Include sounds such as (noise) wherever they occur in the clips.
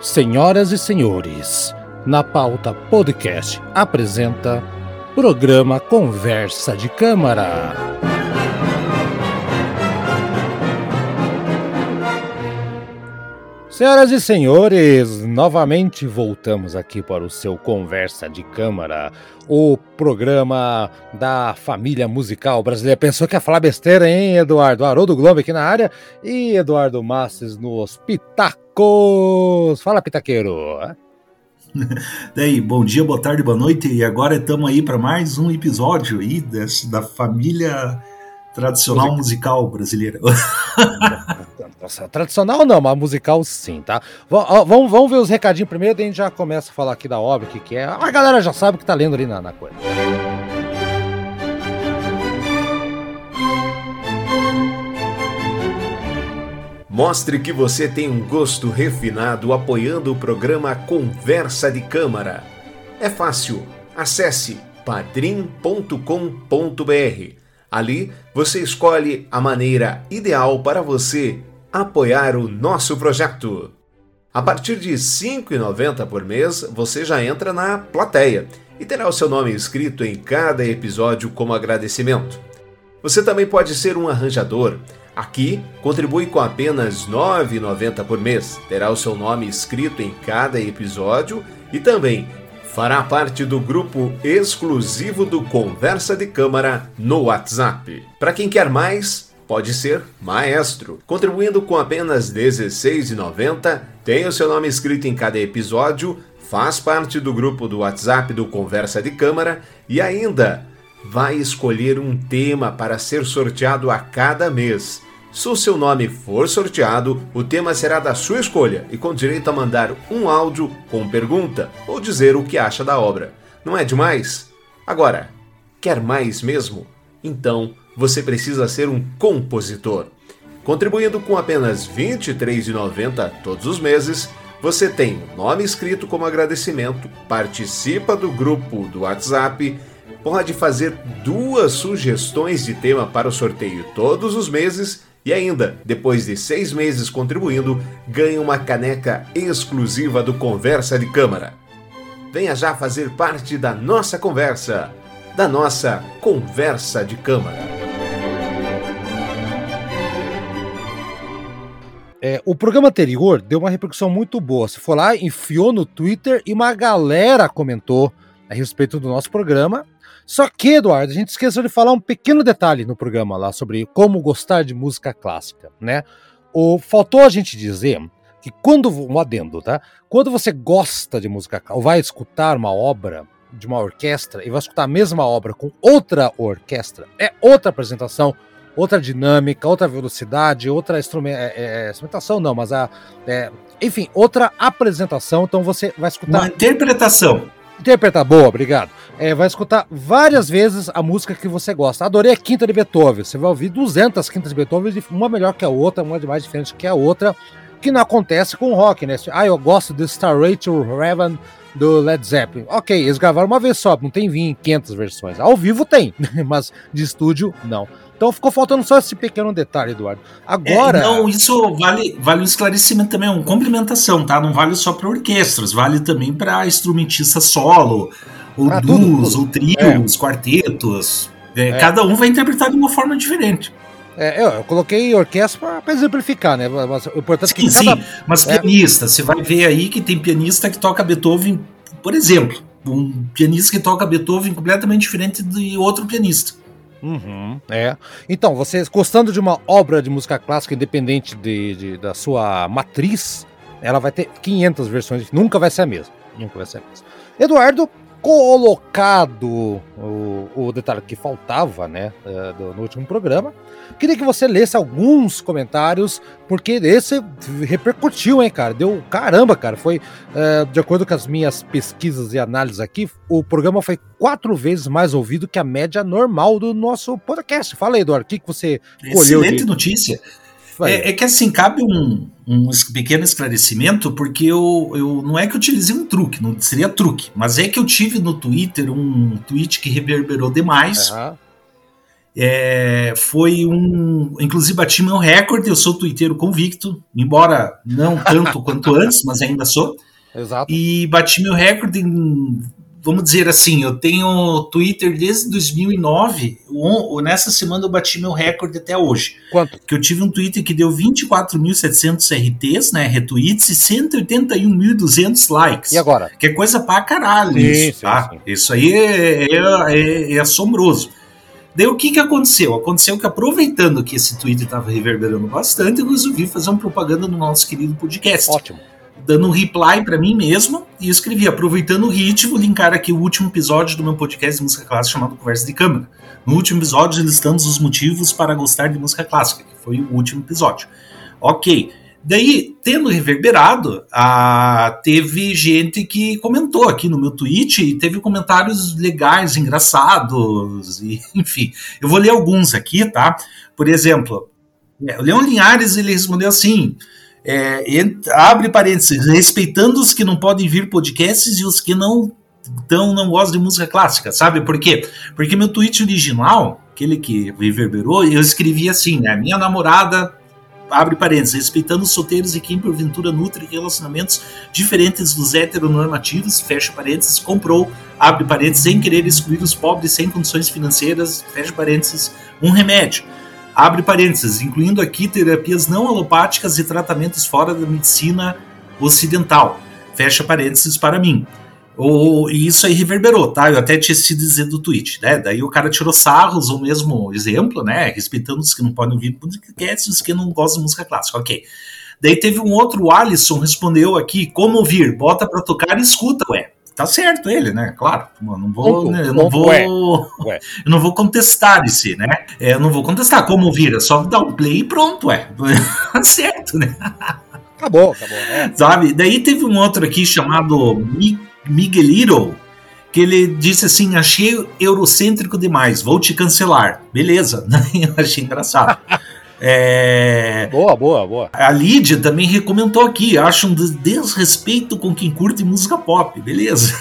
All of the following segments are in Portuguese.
Senhoras e senhores, na pauta podcast apresenta programa Conversa de Câmara. Senhoras e senhores, novamente voltamos aqui para o seu Conversa de Câmara, o programa da família musical brasileira. Pensou que ia falar besteira, hein, Eduardo? Haroldo Globo aqui na área e Eduardo Masses nos Pitacos. Fala, Pitaqueiro. (laughs) Daí, bom dia, boa tarde, boa noite. E agora estamos aí para mais um episódio aí desse, da família tradicional musical brasileira. (laughs) Nossa, tradicional não, mas musical sim, tá? Vamos, vamos ver os recadinhos primeiro, daí a gente já começa a falar aqui da obra, o que, que é. A galera já sabe o que tá lendo ali na, na coisa. Mostre que você tem um gosto refinado apoiando o programa Conversa de Câmara. É fácil. Acesse padrim.com.br. Ali você escolhe a maneira ideal para você apoiar o nosso projeto. A partir de R$ 5,90 por mês, você já entra na plateia e terá o seu nome escrito em cada episódio como agradecimento. Você também pode ser um arranjador. Aqui, contribui com apenas R$ 9,90 por mês. Terá o seu nome escrito em cada episódio e também fará parte do grupo exclusivo do Conversa de Câmara no WhatsApp. Para quem quer mais, pode ser maestro. Contribuindo com apenas R$ 16,90, tem o seu nome escrito em cada episódio, faz parte do grupo do WhatsApp do Conversa de Câmara e ainda vai escolher um tema para ser sorteado a cada mês. Se o seu nome for sorteado, o tema será da sua escolha e com direito a mandar um áudio com pergunta ou dizer o que acha da obra. Não é demais? Agora, quer mais mesmo? Então, você precisa ser um compositor. Contribuindo com apenas R$ 23,90 todos os meses, você tem o nome escrito como agradecimento, participa do grupo do WhatsApp, pode fazer duas sugestões de tema para o sorteio todos os meses e ainda, depois de seis meses contribuindo, ganha uma caneca exclusiva do Conversa de Câmara. Venha já fazer parte da nossa conversa, da nossa Conversa de Câmara. É, o programa anterior deu uma repercussão muito boa. Se for lá, enfiou no Twitter e uma galera comentou a respeito do nosso programa. Só que, Eduardo, a gente esqueceu de falar um pequeno detalhe no programa lá sobre como gostar de música clássica, né? O, faltou a gente dizer que quando, um adendo, tá? Quando você gosta de música ou vai escutar uma obra de uma orquestra e vai escutar a mesma obra com outra orquestra, é outra apresentação, outra dinâmica, outra velocidade, outra instrument, é, é, instrumentação, não, mas a. É, enfim, outra apresentação. Então você vai escutar. Uma interpretação. Interpretar, boa, obrigado. É, vai escutar várias vezes a música que você gosta. Adorei a quinta de Beethoven. Você vai ouvir 200 quintas de Beethoven, uma melhor que a outra, uma de mais diferente que a outra, que não acontece com o rock, né? Ah, eu gosto do Starway to Heaven do Led Zeppelin. Ok, eles gravaram uma vez só, não tem 20, 500 versões. Ao vivo tem, (laughs) mas de estúdio não. Então ficou faltando só esse pequeno detalhe, Eduardo. Agora. É, não, isso vale, vale um esclarecimento também, uma complementação, tá? Não vale só para orquestras, vale também para instrumentista solo, ou ah, duos, ou trios, é. quartetos. É, é. Cada um vai interpretar de uma forma diferente. É, eu, eu, coloquei orquestra para exemplificar, né? Mas o importante sim, é que cada... sim, mas é. pianista, você vai ver aí que tem pianista que toca Beethoven, por exemplo, um pianista que toca Beethoven completamente diferente de outro pianista. Uhum, é. Então, você gostando de uma obra de música clássica independente de, de, da sua matriz, ela vai ter 500 versões, nunca vai ser a mesma. Nunca vai ser a mesma. Eduardo, colocado o, o detalhe que faltava, né, eh, do, no último programa, Queria que você lesse alguns comentários, porque esse repercutiu, hein, cara? Deu caramba, cara. Foi, é, de acordo com as minhas pesquisas e análises aqui, o programa foi quatro vezes mais ouvido que a média normal do nosso podcast. Fala aí, Eduardo, o que, que você colheu? Excelente notícia. É, é, que assim, cabe um, um pequeno esclarecimento, porque eu, eu não é que eu utilizei um truque, não seria truque, mas é que eu tive no Twitter um tweet que reverberou demais. Uhum É, foi um. Inclusive, bati meu recorde. Eu sou twitteiro convicto, embora não tanto (laughs) quanto antes, mas ainda sou. Exato. E bati meu recorde em. Vamos dizer assim, eu tenho Twitter desde 2009. Nessa semana eu bati meu recorde até hoje. Quanto? Que eu tive um Twitter que deu 24.700 RTs, né? Retweets e 181.200 likes. E agora? Que é coisa pra caralho sim, isso, sim, tá? Sim. Isso aí é, é, é, é assombroso. Daí o que, que aconteceu? Aconteceu que aproveitando que esse Twitter estava reverberando bastante, eu resolvi fazer uma propaganda no nosso querido podcast. Ótimo. Dando um reply para mim mesmo e escrevi, aproveitando o hit, vou linkar aqui o último episódio do meu podcast de música clássica chamado Conversa de Câmara. No último episódio listamos os motivos para gostar de música clássica, que foi o último episódio. Ok. Daí, tendo reverberado, ah, teve gente que comentou aqui no meu tweet e teve comentários legais, engraçados, e, (laughs) enfim. Eu vou ler alguns aqui, tá? Por exemplo, o Leão Linhares ele respondeu assim: é, abre parênteses, respeitando os que não podem vir podcasts e os que não então não gostam de música clássica, sabe por quê? Porque meu tweet original, aquele que reverberou, eu escrevi assim, né? Minha namorada abre parênteses, respeitando os solteiros e quem porventura nutre relacionamentos diferentes dos heteronormativos, fecha parênteses, comprou, abre parênteses, sem querer excluir os pobres sem condições financeiras, fecha parênteses, um remédio. Abre parênteses, incluindo aqui terapias não alopáticas e tratamentos fora da medicina ocidental. Fecha parênteses para mim. O, e isso aí reverberou, tá? Eu até tinha se dizer do tweet, né? Daí o cara tirou sarros, o mesmo exemplo, né? Respeitando os que não podem ouvir podcast os que não gostam de música clássica, ok. Daí teve um outro, o Alisson, respondeu aqui, como ouvir? Bota pra tocar e escuta, ué. Tá certo ele, né? Claro, não vou, né? eu não vou, eu não vou contestar esse, né? É, eu não vou contestar como ouvir, é só dar um play e pronto, ué. Tá (laughs) certo, né? Acabou, acabou. É. Sabe? Daí teve um outro aqui chamado Miguelito, que ele disse assim: achei eurocêntrico demais, vou te cancelar. Beleza, (laughs) eu achei engraçado. É... Boa, boa, boa. A Lídia também recomendou aqui: acho um desrespeito com quem curte música pop, beleza.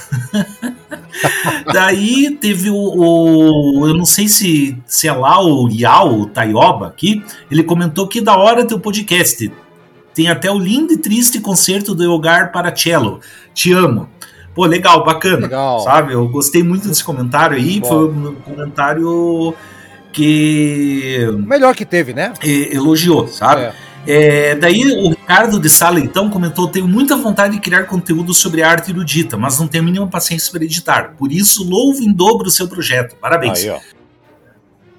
(laughs) Daí teve o, o, Eu não sei se, se é lá o Yao Taioba aqui. Ele comentou que da hora teu podcast. Tem até o lindo e triste concerto do Elgar para cello. Te amo. Pô, legal, bacana. Legal. Sabe? Eu gostei muito desse comentário aí. Bom. Foi um comentário que. Melhor que teve, né? Elogiou, sabe? É. É, daí o Ricardo de Sala então comentou: tenho muita vontade de criar conteúdo sobre arte erudita, mas não tenho a mínima paciência para editar. Por isso, louvo em dobro o seu projeto. Parabéns. Aí,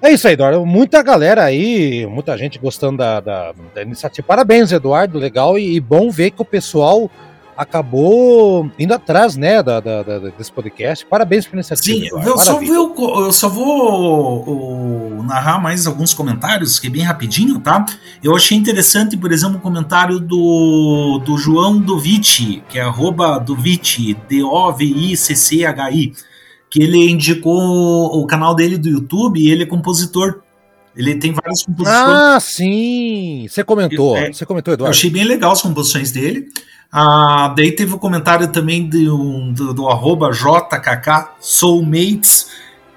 é isso aí, Eduardo. Muita galera aí, muita gente gostando da, da, da iniciativa. Parabéns, Eduardo. Legal e, e bom ver que o pessoal acabou indo atrás, né, da, da, da, desse podcast. Parabéns pela iniciativa. Sim, eu só, vou, eu só vou narrar mais alguns comentários, que é bem rapidinho, tá? Eu achei interessante, por exemplo, o comentário do, do João Dovici, que é arroba Dovici, D-O-V-I-C-C-H-I, que ele indicou o canal dele do YouTube e ele é compositor. Ele tem várias composições. Ah, sim! Você comentou, é, você comentou, Eduardo. Eu achei bem legal as composições dele. Ah, daí teve o um comentário também do, do, do arroba JKK Soulmates,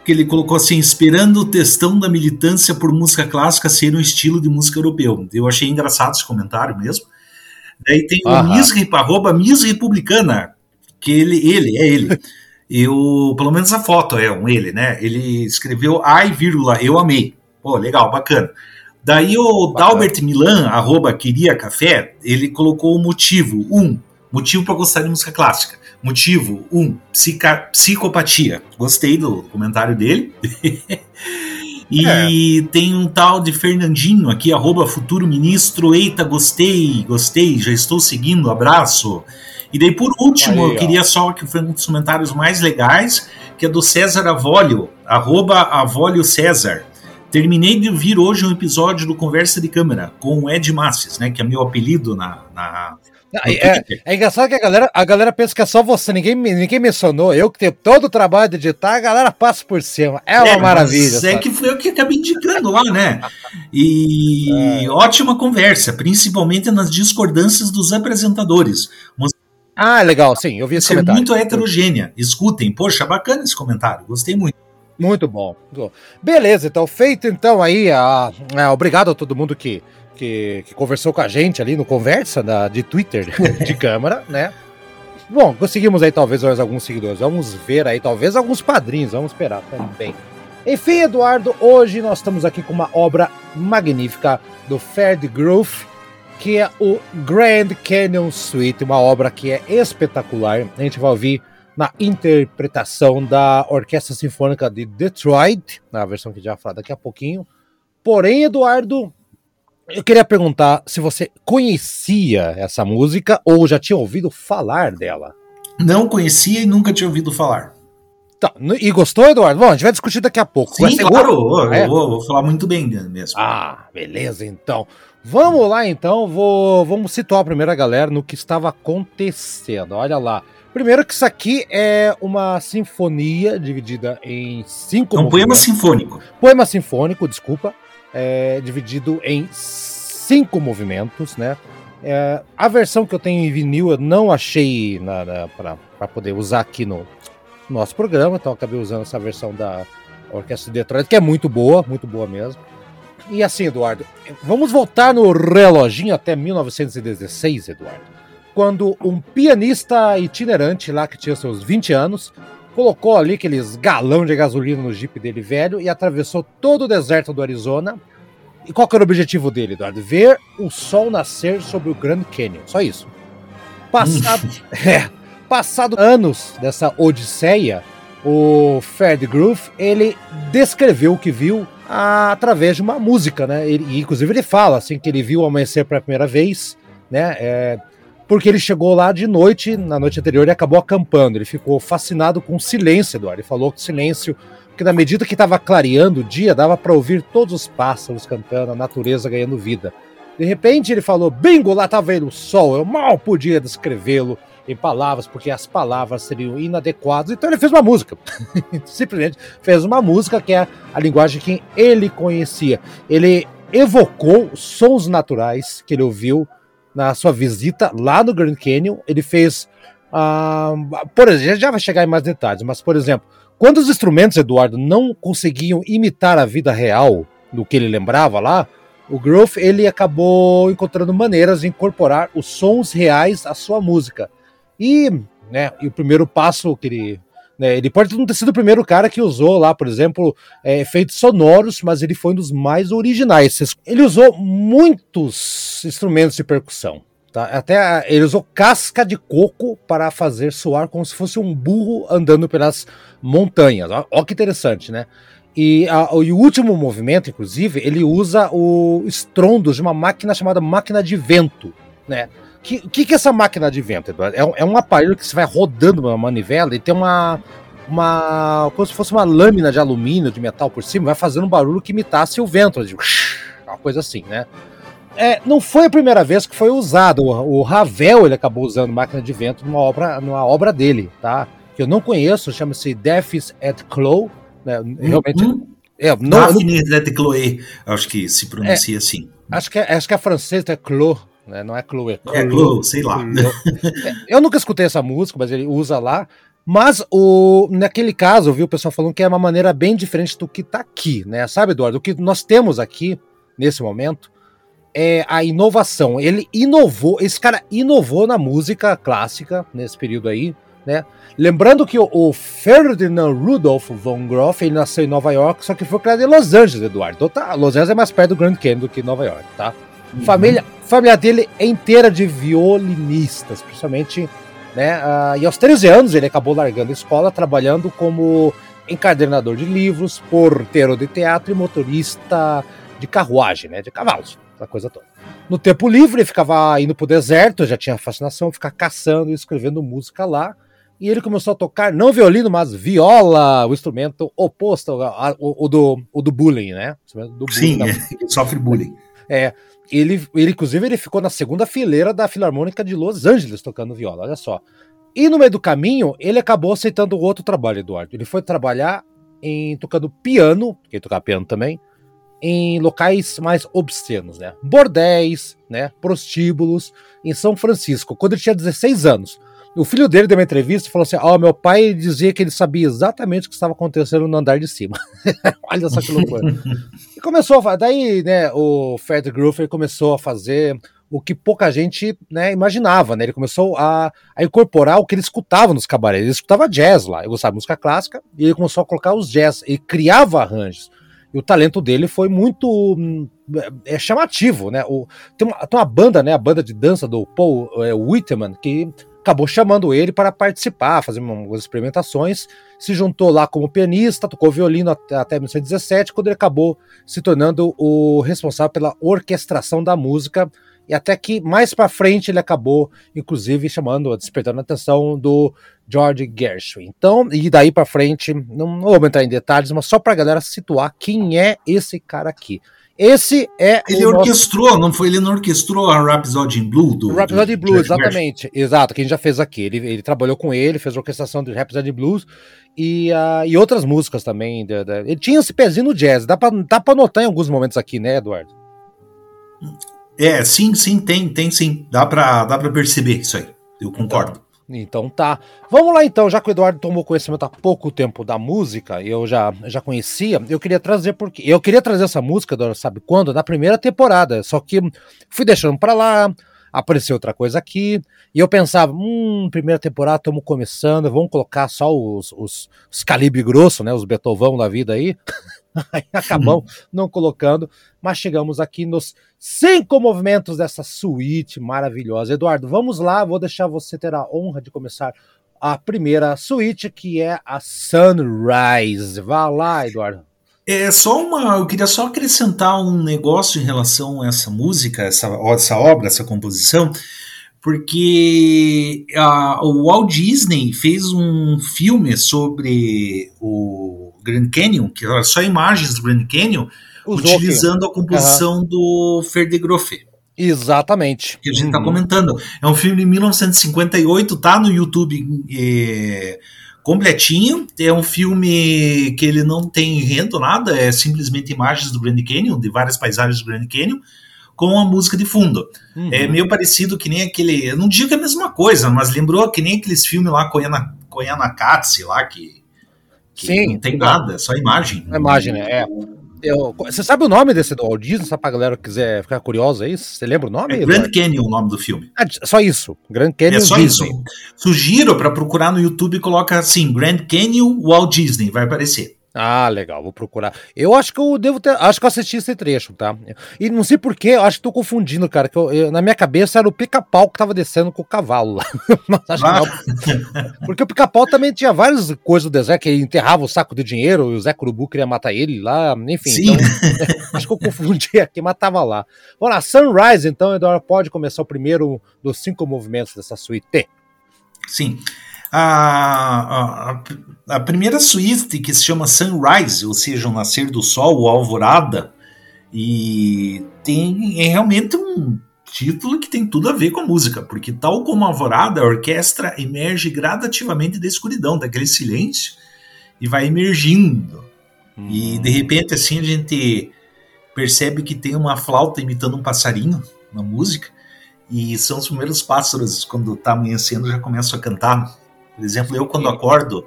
que ele colocou assim, esperando o textão da militância por música clássica ser um estilo de música europeu. Eu achei engraçado esse comentário mesmo. Daí tem o Miss, arroba Miss Republicana, que ele, ele, é ele. Eu, pelo menos a foto é um ele, né? Ele escreveu ai, vírgula, eu amei. Pô, legal, bacana. Daí o Dalbert Milan, arroba Queria Café, ele colocou o motivo. Um, motivo para gostar de música clássica. Motivo, um, psica, psicopatia. Gostei do comentário dele. (laughs) e é. tem um tal de Fernandinho aqui, arroba futuro ministro. Eita, gostei, gostei, já estou seguindo, abraço. E daí, por último, Aí, eu queria só que foi um dos comentários mais legais, que é do César Avolio, arroba Avolio César. Terminei de ouvir hoje um episódio do Conversa de Câmara com o Ed Masses, né? Que é meu apelido na. na é, é, engraçado que a galera, a galera pensa que é só você, ninguém, ninguém mencionou. Eu que tenho todo o trabalho de editar, a galera passa por cima. É uma é, maravilha. Mas é que foi eu que acabei indicando lá, né? E é. ótima conversa, principalmente nas discordâncias dos apresentadores. Ah, legal, sim, eu vi esse comentário. É muito heterogênea. Escutem, poxa, bacana esse comentário, gostei muito. Muito bom. Beleza, então feito então aí. A, a, obrigado a todo mundo que, que, que, conversou com a gente ali no conversa da, de Twitter (laughs) de câmara, né? Bom, conseguimos aí talvez alguns seguidores. Vamos ver aí, talvez alguns padrinhos. Vamos esperar também. Enfim, Eduardo, hoje nós estamos aqui com uma obra magnífica do Ferd Groove, que é o Grand Canyon Suite, uma obra que é espetacular. A gente vai ouvir na interpretação da Orquestra Sinfônica de Detroit, na versão que já falar daqui a pouquinho. Porém, Eduardo, eu queria perguntar se você conhecia essa música ou já tinha ouvido falar dela. Não conhecia e nunca tinha ouvido falar. Tá, e gostou, Eduardo? Bom, a gente vai discutir daqui a pouco. Sim, claro, é? eu vou, vou, falar muito bem mesmo. Ah, beleza, então. Vamos lá, então, vou, vamos situar a primeira galera no que estava acontecendo. Olha lá. Primeiro que isso aqui é uma sinfonia dividida em cinco... É um poema sinfônico. Poema sinfônico, desculpa. É, dividido em cinco movimentos, né? É, a versão que eu tenho em vinil eu não achei para poder usar aqui no nosso programa, então acabei usando essa versão da Orquestra de Detroit, que é muito boa, muito boa mesmo. E assim, Eduardo, vamos voltar no reloginho até 1916, Eduardo quando um pianista itinerante lá que tinha seus 20 anos colocou ali aqueles galão de gasolina no jipe dele velho e atravessou todo o deserto do Arizona. E qual que era o objetivo dele, Eduardo? Ver o sol nascer sobre o Grand Canyon. Só isso. Passado, (laughs) é, passado anos dessa odisseia, o Fred Groove, ele descreveu o que viu através de uma música, né? e inclusive ele fala assim que ele viu o amanhecer pela primeira vez, né? É, porque ele chegou lá de noite, na noite anterior, e acabou acampando. Ele ficou fascinado com o silêncio, Eduardo. Ele falou que silêncio, porque na medida que estava clareando o dia, dava para ouvir todos os pássaros cantando, a natureza ganhando vida. De repente ele falou: Bingo, lá estava ele o sol. Eu mal podia descrevê-lo em palavras, porque as palavras seriam inadequadas. Então ele fez uma música. (laughs) Simplesmente fez uma música que é a linguagem que ele conhecia. Ele evocou sons naturais que ele ouviu na sua visita lá no Grand Canyon. Ele fez. Uh, por exemplo, já vai chegar em mais detalhes, mas, por exemplo, quando os instrumentos, Eduardo, não conseguiam imitar a vida real do que ele lembrava lá, o Grove ele acabou encontrando maneiras de incorporar os sons reais à sua música. E, né, e o primeiro passo que ele né, ele pode não ter sido o primeiro cara que usou lá, por exemplo, é, efeitos sonoros, mas ele foi um dos mais originais. Ele usou muitos instrumentos de percussão. Tá? Até ele usou casca de coco para fazer soar como se fosse um burro andando pelas montanhas. Olha que interessante, né? E, a, e, o último movimento, inclusive, ele usa o estrondo de uma máquina chamada máquina de vento, né? O que, que, que é essa máquina de vento, Eduardo? É, é um aparelho que você vai rodando uma manivela e tem uma, uma. como se fosse uma lâmina de alumínio, de metal por cima, vai fazendo um barulho que imitasse o vento, de, uma coisa assim, né? É, não foi a primeira vez que foi usado. O, o, Ravel ele acabou usando máquina de vento numa obra, numa obra dele, tá? Que eu não conheço, chama-se Death's at Clow. Né? Realmente. Uhum. É, não, Daphne não... at Chloé, acho que se pronuncia é, assim. Acho que é, acho que é francês, é Clos né? Não é Chloe, é Chloe. É Chloe, sei lá. Eu nunca escutei essa música, mas ele usa lá. Mas o, naquele caso, eu vi o pessoal falando que é uma maneira bem diferente do que tá aqui, né? Sabe, Eduardo? O que nós temos aqui, nesse momento, é a inovação. Ele inovou, esse cara inovou na música clássica nesse período aí, né? Lembrando que o, o Ferdinand Rudolph von Groff, ele nasceu em Nova York, só que foi criado em Los Angeles, Eduardo. Então tá, Los Angeles é mais perto do Grand Canyon do que Nova York, tá? Uhum. Família, família dele é inteira de violinistas, principalmente, né? Uh, e aos 13 anos ele acabou largando a escola, trabalhando como encadernador de livros, porteiro de teatro e motorista de carruagem, né? De cavalos, essa coisa toda. No tempo livre, ele ficava indo pro deserto, já tinha fascinação, ficar caçando e escrevendo música lá. E ele começou a tocar não violino, mas viola, o instrumento oposto ao, ao, ao do, ao do bullying, né? Do bullying, Sim, (laughs) da... é, sofre bullying. É, ele, ele, inclusive, ele ficou na segunda fileira da Filarmônica de Los Angeles tocando viola, olha só. E no meio do caminho, ele acabou aceitando outro trabalho, Eduardo. Ele foi trabalhar em tocando piano, que tocava piano também, em locais mais obscenos, né? Bordéis, né? Prostíbulos, em São Francisco, quando ele tinha 16 anos. O filho dele deu uma entrevista e falou assim: Ó, oh, meu pai dizia que ele sabia exatamente o que estava acontecendo no andar de cima. (laughs) Olha só que loucura. e começou a daí, né, o Fred Groover começou a fazer o que pouca gente né, imaginava, né? Ele começou a, a, incorporar o que ele escutava nos cabarés. Ele escutava jazz lá, eu gostava de música clássica, e ele começou a colocar os jazz, ele criava arranjos. E o talento dele foi muito hum, é, chamativo, né? O, tem, uma, tem uma banda, né? A banda de dança do Paul é, Whitman, que acabou chamando ele para participar, fazer umas experimentações, se juntou lá como pianista, tocou violino até, até 1917, quando ele acabou se tornando o responsável pela orquestração da música e até que mais para frente ele acabou, inclusive, chamando, despertando a atenção do George Gershwin. Então, e daí para frente, não vou entrar em detalhes, mas só para a galera situar quem é esse cara aqui. Esse é. Ele orquestrou, nosso... não foi? Ele não orquestrou a Rhapsody in Blue? Do, Rhapsody in Blue, exatamente. Exato, que a gente já fez aqui. Ele, ele trabalhou com ele, fez a orquestração do Rhapsody in Blues e, uh, e outras músicas também. De, de... Ele tinha esse pezinho no jazz. Dá para dá pra notar em alguns momentos aqui, né, Eduardo? É, sim, sim, tem, tem sim. Dá pra, dá pra perceber isso aí. Eu concordo. Então, então tá. Vamos lá então, já que o Eduardo tomou conhecimento há pouco tempo da música, eu já, já conhecia, eu queria trazer porque eu queria trazer essa música, sabe quando? Na primeira temporada, só que fui deixando para lá, apareceu outra coisa aqui, e eu pensava, hum, primeira temporada, estamos começando, vamos colocar só os, os, os calibre grosso, né, os Beethovão da vida aí. (laughs) Acabamos não colocando, mas chegamos aqui nos cinco movimentos dessa suíte maravilhosa. Eduardo, vamos lá, vou deixar você ter a honra de começar a primeira suíte, que é a Sunrise. Vá lá, Eduardo. É só uma. Eu queria só acrescentar um negócio em relação a essa música, essa, essa obra, essa composição, porque a, o Walt Disney fez um filme sobre o Grand Canyon, que era só imagens do Grand Canyon, Usou utilizando a composição uhum. do Ferdegrofe. Exatamente. Que a gente está uhum. comentando. É um filme de 1958, tá no YouTube é, completinho. É um filme que ele não tem enredo, nada, é simplesmente imagens do Grand Canyon, de várias paisagens do Grand Canyon, com a música de fundo. Uhum. É meio parecido que nem aquele. Eu não digo que é a mesma coisa, mas lembrou que nem aqueles filmes lá, Koyana, Koyana Katsi, lá, que Sim, não tem nada, é só imagem. A imagem, né? É. Eu, você sabe o nome desse do Walt Disney, só pra galera que quiser ficar curiosa aí? Você lembra o nome? É Grand Canyon o nome do filme. Ah, só isso. Grand Canyon É só Disney. isso. Sugiro para procurar no YouTube e coloca assim, Grand Canyon Walt Disney, vai aparecer. Ah, legal, vou procurar. Eu acho que eu devo ter. Acho que eu assisti esse trecho, tá? E não sei porquê, acho que tô confundindo, cara. Que eu, eu, na minha cabeça era o pica-pau que tava descendo com o cavalo lá. (laughs) Mas acho ah. que não. Porque o pica-pau também tinha várias coisas do deserto, que ele enterrava o saco de dinheiro, e o Zé Curubu queria matar ele lá, enfim. Sim. Então, acho que eu confundi (laughs) aqui, mas tava lá. Vamos lá, Sunrise, então, Eduardo, pode começar o primeiro dos cinco movimentos dessa suíte. Sim. A, a, a, primeira suíte que se chama Sunrise, ou seja, o nascer do sol, o alvorada, e tem é realmente um título que tem tudo a ver com a música, porque tal como a alvorada, a orquestra emerge gradativamente da escuridão, daquele silêncio, e vai emergindo. Hum. E de repente assim a gente percebe que tem uma flauta imitando um passarinho na música, e são os primeiros pássaros, quando está amanhecendo, já começam a cantar por exemplo, eu quando acordo,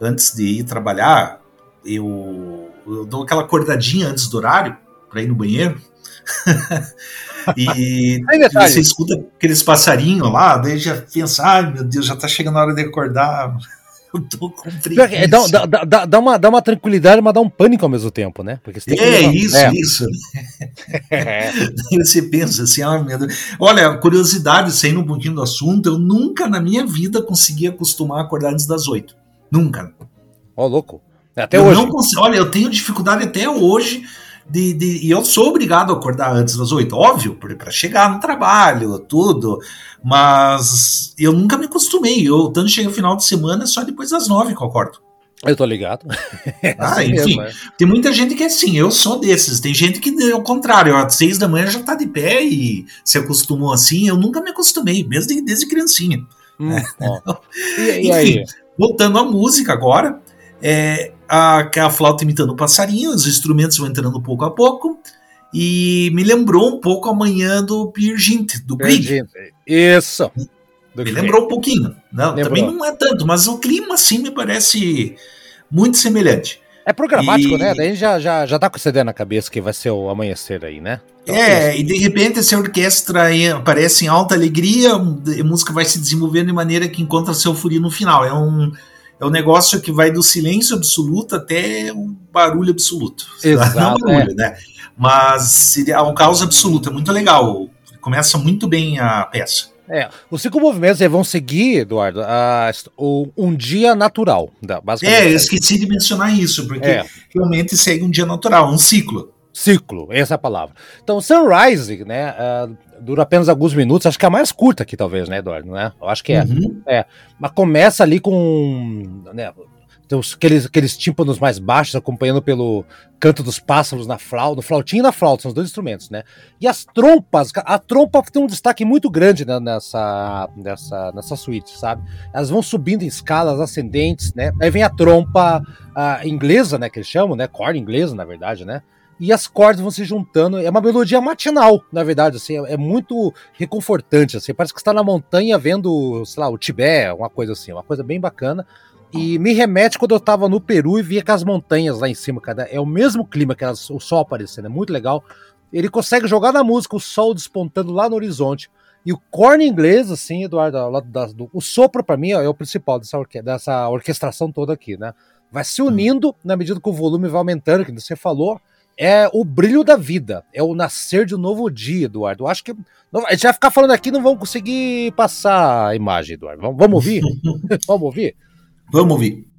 antes de ir trabalhar, eu, eu dou aquela acordadinha antes do horário para ir no banheiro. (laughs) (laughs) e, você escuta aqueles passarinhos lá, daí já pensa, ai meu Deus, já tá chegando a hora de acordar. Eu tô com preguiça. É, dá, dá, dá, dá, uma, dá uma tranquilidade, mas dá um pânico ao mesmo tempo, né? Porque é, levar... isso, é. isso. (laughs) É. você pensa assim, ah, meu Deus. Olha, curiosidade, saindo um pouquinho do assunto, eu nunca na minha vida consegui acostumar a acordar antes das oito. Nunca. Ó, oh, louco. Até eu hoje. Não consigo, olha, eu tenho dificuldade até hoje de, de, e eu sou obrigado a acordar antes das oito, óbvio, para chegar no trabalho, tudo. Mas eu nunca me acostumei. Eu tanto chega no final de semana é só depois das nove que eu acordo. Eu tô ligado. É (laughs) ah, assim enfim, mesmo, é. tem muita gente que é assim, eu sou desses. Tem gente que é o contrário, às seis da manhã já tá de pé e se acostumou assim. Eu nunca me acostumei, mesmo desde, desde criancinha. Hum, (laughs) e, e enfim, aí? voltando à música agora, é, a, a flauta imitando o passarinho, os instrumentos vão entrando pouco a pouco. E me lembrou um pouco a manhã do Peer Gint, do Grieg. Isso. Me lembrou um pouquinho. Não, também não é tanto, mas o clima sim me parece muito semelhante. É programático, e... né? Daí já, já, já tá com o CD na cabeça que vai ser o amanhecer aí, né? Então, é, é e de repente essa orquestra aparece em alta alegria, a música vai se desenvolvendo de maneira que encontra seu furinho no final. É um, é um negócio que vai do silêncio absoluto até o barulho absoluto. Exato, Não barulho, é. né? Mas é um caos absoluto, é muito legal. Começa muito bem a peça. É, os cinco movimentos vão seguir, Eduardo, a, o, um dia natural. Basicamente. É, eu esqueci de mencionar isso, porque é. realmente segue um dia natural, um ciclo. Ciclo, essa é a palavra. Então, Sunrise, né, uh, dura apenas alguns minutos, acho que é a mais curta aqui, talvez, né, Eduardo? Né? Eu acho que é. Uhum. é. Mas começa ali com. Né, tem os, aqueles, aqueles tímpanos mais baixos, acompanhando pelo canto dos pássaros na flauta, no flautinho e na flauta, são os dois instrumentos, né? E as trompas, a trompa tem um destaque muito grande né, nessa, nessa, nessa suíte, sabe? Elas vão subindo em escalas ascendentes, né? Aí vem a trompa a inglesa, né, que eles chamam, né? Corda inglesa, na verdade, né? E as cordas vão se juntando. É uma melodia matinal, na verdade, assim, é, é muito reconfortante, assim, parece que está na montanha vendo, sei lá, o Tibete, uma coisa assim, uma coisa bem bacana. E me remete quando eu tava no Peru e via aquelas montanhas lá em cima, cara. É o mesmo clima, que o sol aparecendo, é muito legal. Ele consegue jogar na música, o sol despontando lá no horizonte. E o corne inglês, assim, Eduardo, do, o sopro para mim é o principal dessa, orque dessa orquestração toda aqui, né? Vai se unindo na medida que o volume vai aumentando, que você falou. É o brilho da vida, é o nascer de um novo dia, Eduardo. Eu acho que a gente vai ficar falando aqui, não vamos conseguir passar a imagem, Eduardo. Vamos, (laughs) vamos ouvir? vamos ouvir? Vamos ouvir.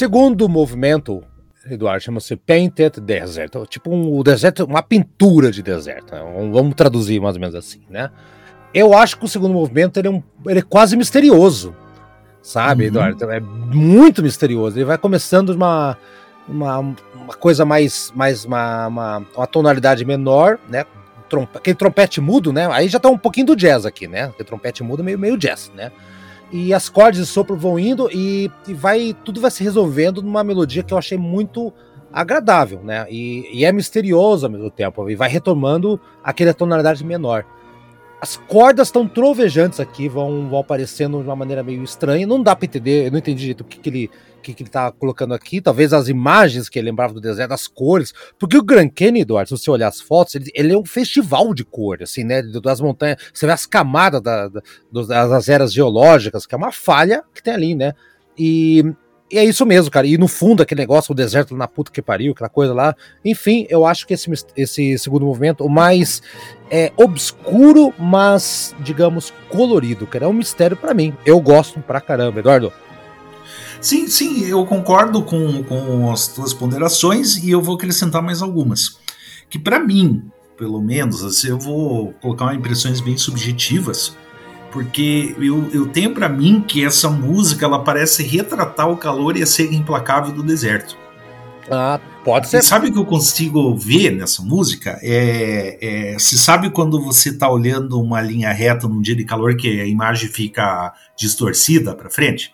Segundo movimento, Eduardo, chama-se Painted Desert. Tipo um deserto, uma pintura de deserto. Né? Vamos traduzir mais ou menos assim, né? Eu acho que o segundo movimento ele é, um, ele é quase misterioso, sabe, uhum. Eduardo? É muito misterioso. Ele vai começando uma, uma, uma coisa mais, mais uma, uma, uma tonalidade menor, né? aquele trompete mudo, né? Aí já tá um pouquinho do jazz aqui, né? Aquele trompete mudo meio, meio jazz, né? E as cordas de sopro vão indo e, e vai tudo vai se resolvendo numa melodia que eu achei muito agradável, né? E, e é misterioso ao mesmo tempo, e vai retomando aquela tonalidade menor. As cordas estão trovejantes aqui, vão, vão aparecendo de uma maneira meio estranha. Não dá para entender, eu não entendi direito o que, que ele que, que ele tá colocando aqui, talvez as imagens que ele lembrava do deserto, as cores, porque o Grand Canyon, Eduardo, se você olhar as fotos, ele, ele é um festival de cor, assim, né, das montanhas, você vê as camadas da, da, das eras geológicas, que é uma falha que tem ali, né, e, e é isso mesmo, cara, e no fundo aquele negócio, o deserto na puta que pariu, aquela coisa lá, enfim, eu acho que esse, esse segundo movimento, o mais é, obscuro, mas, digamos, colorido, cara, é um mistério para mim, eu gosto pra caramba, Eduardo. Sim, sim, eu concordo com, com as tuas ponderações e eu vou acrescentar mais algumas. Que para mim, pelo menos, assim, eu vou colocar impressões bem subjetivas, porque eu, eu tenho para mim que essa música ela parece retratar o calor e a seca implacável do deserto. Ah, pode ser. E sabe o que eu consigo ver nessa música? É, é, se sabe quando você está olhando uma linha reta num dia de calor que a imagem fica distorcida para frente?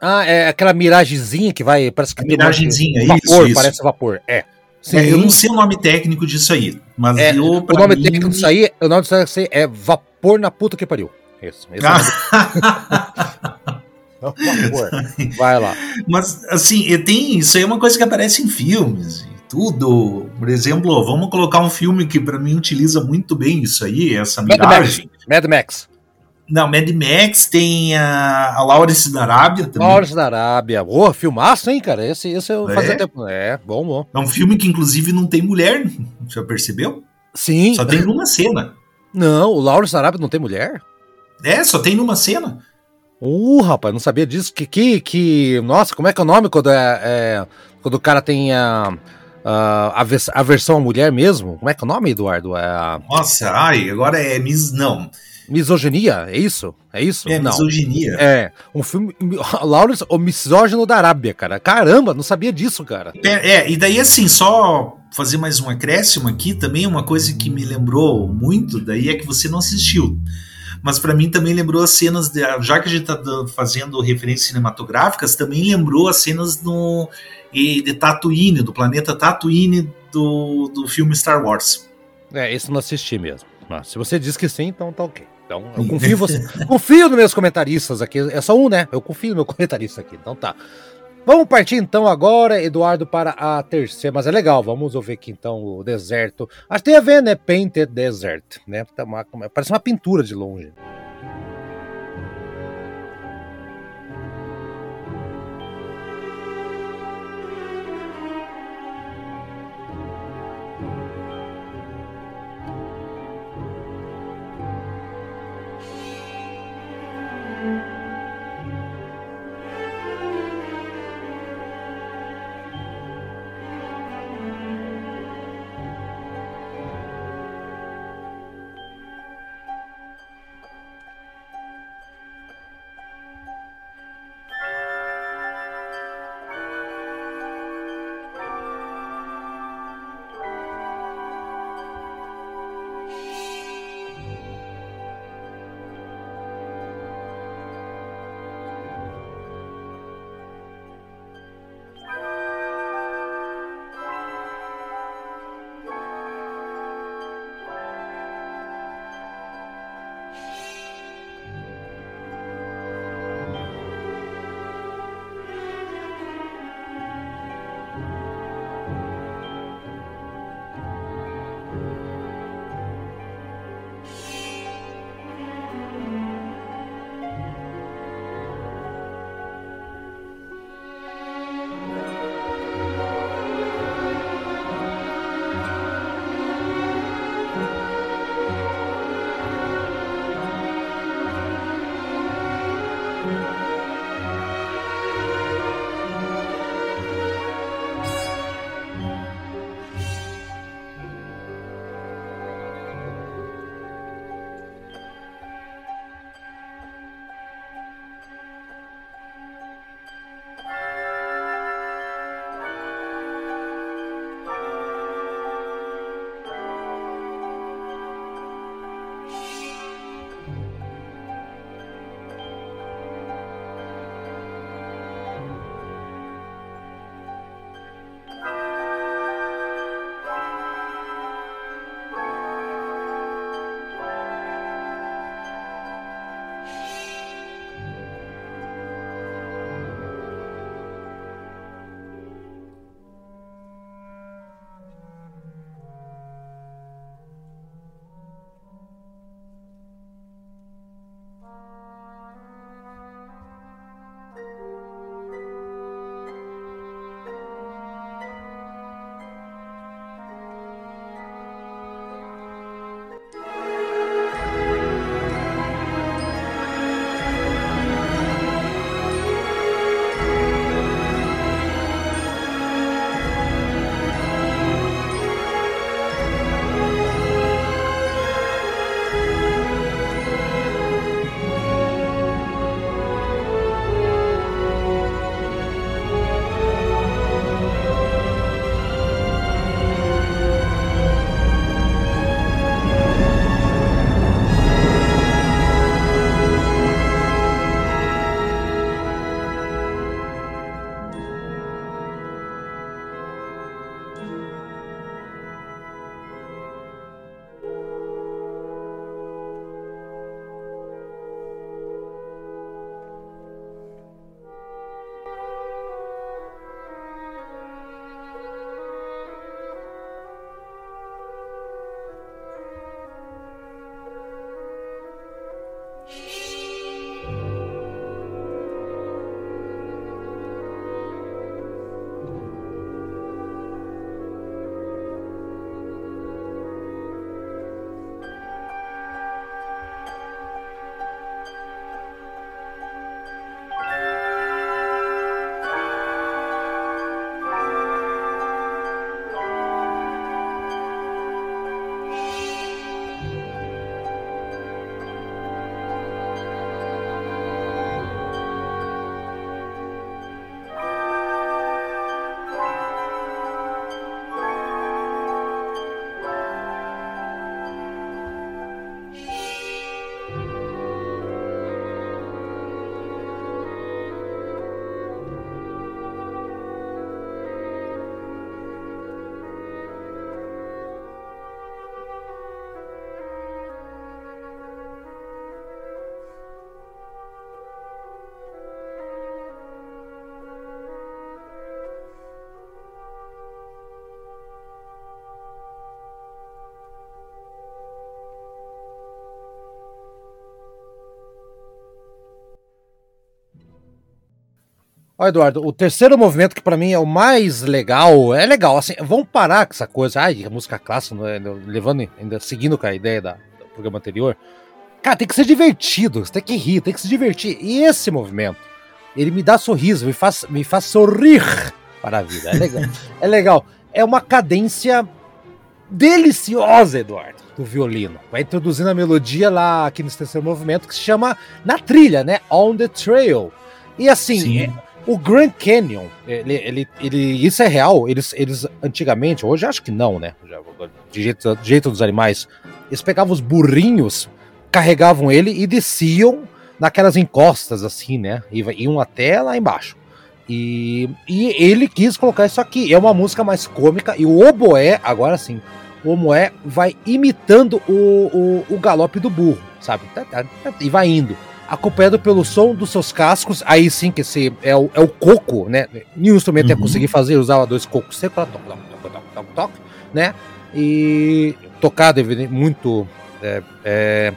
Ah, é aquela miragemzinha que vai. Parece que. Miragenzinha, vapor, isso, isso. Parece vapor, é. é. eu não sei o nome técnico disso aí. Mas é, eu, o nome mim... técnico disso aí, o nome disso aí é vapor na puta que pariu. Isso. Esse ah. (laughs) é Vai lá. Mas, assim, tem, isso aí é uma coisa que aparece em filmes e tudo. Por exemplo, vamos colocar um filme que para mim utiliza muito bem isso aí, essa miragem. Mad Max. Mad Max. Não, Mad Max tem a, a Lawrence da Arábia também. Lawrence da Arábia. Boa, filmaço, hein, cara? Esse, esse eu é. fazia tempo. É, bom, bom. É um filme que, inclusive, não tem mulher. Já percebeu? Sim. Só tem numa cena. Não, o Lawrence da Arábia não tem mulher? É, só tem numa cena. Uh, rapaz, não sabia disso. Que, que, que... Nossa, como é que é o nome quando é. é quando o cara tem a. a, a versão à mulher mesmo? Como é que é o nome, Eduardo? É. Nossa, ai, agora é Miss. Não. Misoginia, é isso? É isso? É, não. misoginia. É, um filme. (laughs) Lawrence, o misógino da Arábia, cara. Caramba, não sabia disso, cara. É, é, e daí assim, só fazer mais um acréscimo aqui, também uma coisa que me lembrou muito, daí é que você não assistiu. Mas para mim também lembrou as cenas, de, já que a gente tá fazendo referências cinematográficas, também lembrou as cenas do, de Tatooine, do planeta Tatooine do, do filme Star Wars. É, esse não assisti mesmo. Mas se você diz que sim, então tá ok. Então, eu confio você. confio nos meus comentaristas aqui. É só um, né? Eu confio no meu comentarista aqui. Então tá. Vamos partir então agora, Eduardo, para a terceira. Mas é legal, vamos ouvir aqui então o deserto. Acho que tem a ver, né? Painted Desert, né? Tá parece uma pintura de longe. Ó, Eduardo, o terceiro movimento que para mim é o mais legal, é legal, assim, vamos parar com essa coisa, ai, música clássica, né, levando, ainda seguindo com a ideia da, do programa anterior. Cara, tem que ser divertido, você tem que rir, tem que se divertir. E esse movimento, ele me dá sorriso, me faz, me faz sorrir para a vida. É legal. (laughs) é legal. É uma cadência deliciosa, Eduardo, do violino. Vai introduzindo a melodia lá aqui nesse terceiro movimento que se chama na trilha, né? On the Trail. E assim, é, o Grand Canyon, ele, ele, ele, isso é real. Eles, eles antigamente, hoje acho que não, né? De jeito, de jeito dos animais, eles pegavam os burrinhos, carregavam ele e desciam naquelas encostas, assim, né? E iam até lá embaixo. E, e ele quis colocar isso aqui. É uma música mais cômica e o oboé, agora sim, o oboé vai imitando o, o, o galope do burro, sabe? E vai indo acompanhado pelo som dos seus cascos. Aí sim que esse é o, é o coco, né? Nenhum instrumento uhum. ia conseguir fazer, usava dois cocos secos, toc, toc, toc, toc, toc, toc, né? E tocado muito é, é,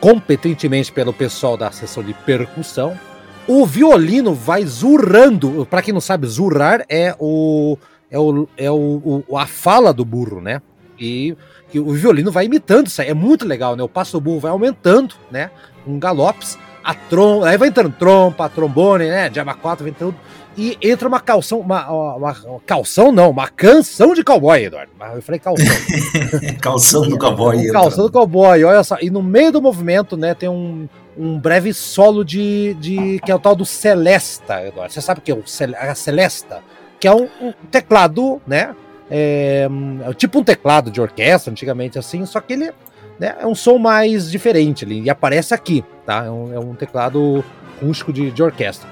competentemente pelo pessoal da seção de percussão. O violino vai zurrando. Para quem não sabe, zurrar é o é o, é o, o, a fala do burro, né? E, o violino vai imitando isso aí. É muito legal, né? O passo do burro vai aumentando, né? Um galopes a trompa, aí vai entrando trompa, trombone, né? Diaba 4 vai entrando. E entra uma calção, uma, uma, uma, calção não, uma canção de cowboy, Eduardo. Eu falei calção. (laughs) calção do cowboy. Um calção do cowboy, olha só. E no meio do movimento, né, tem um, um breve solo de, de. que é o tal do Celesta, Eduardo. Você sabe o que é o a Celesta? Que é um, um teclado, né? É, tipo um teclado de orquestra, antigamente assim, só que ele né, é um som mais diferente ali. E aparece aqui, tá? É um, é um teclado rústico de, de orquestra.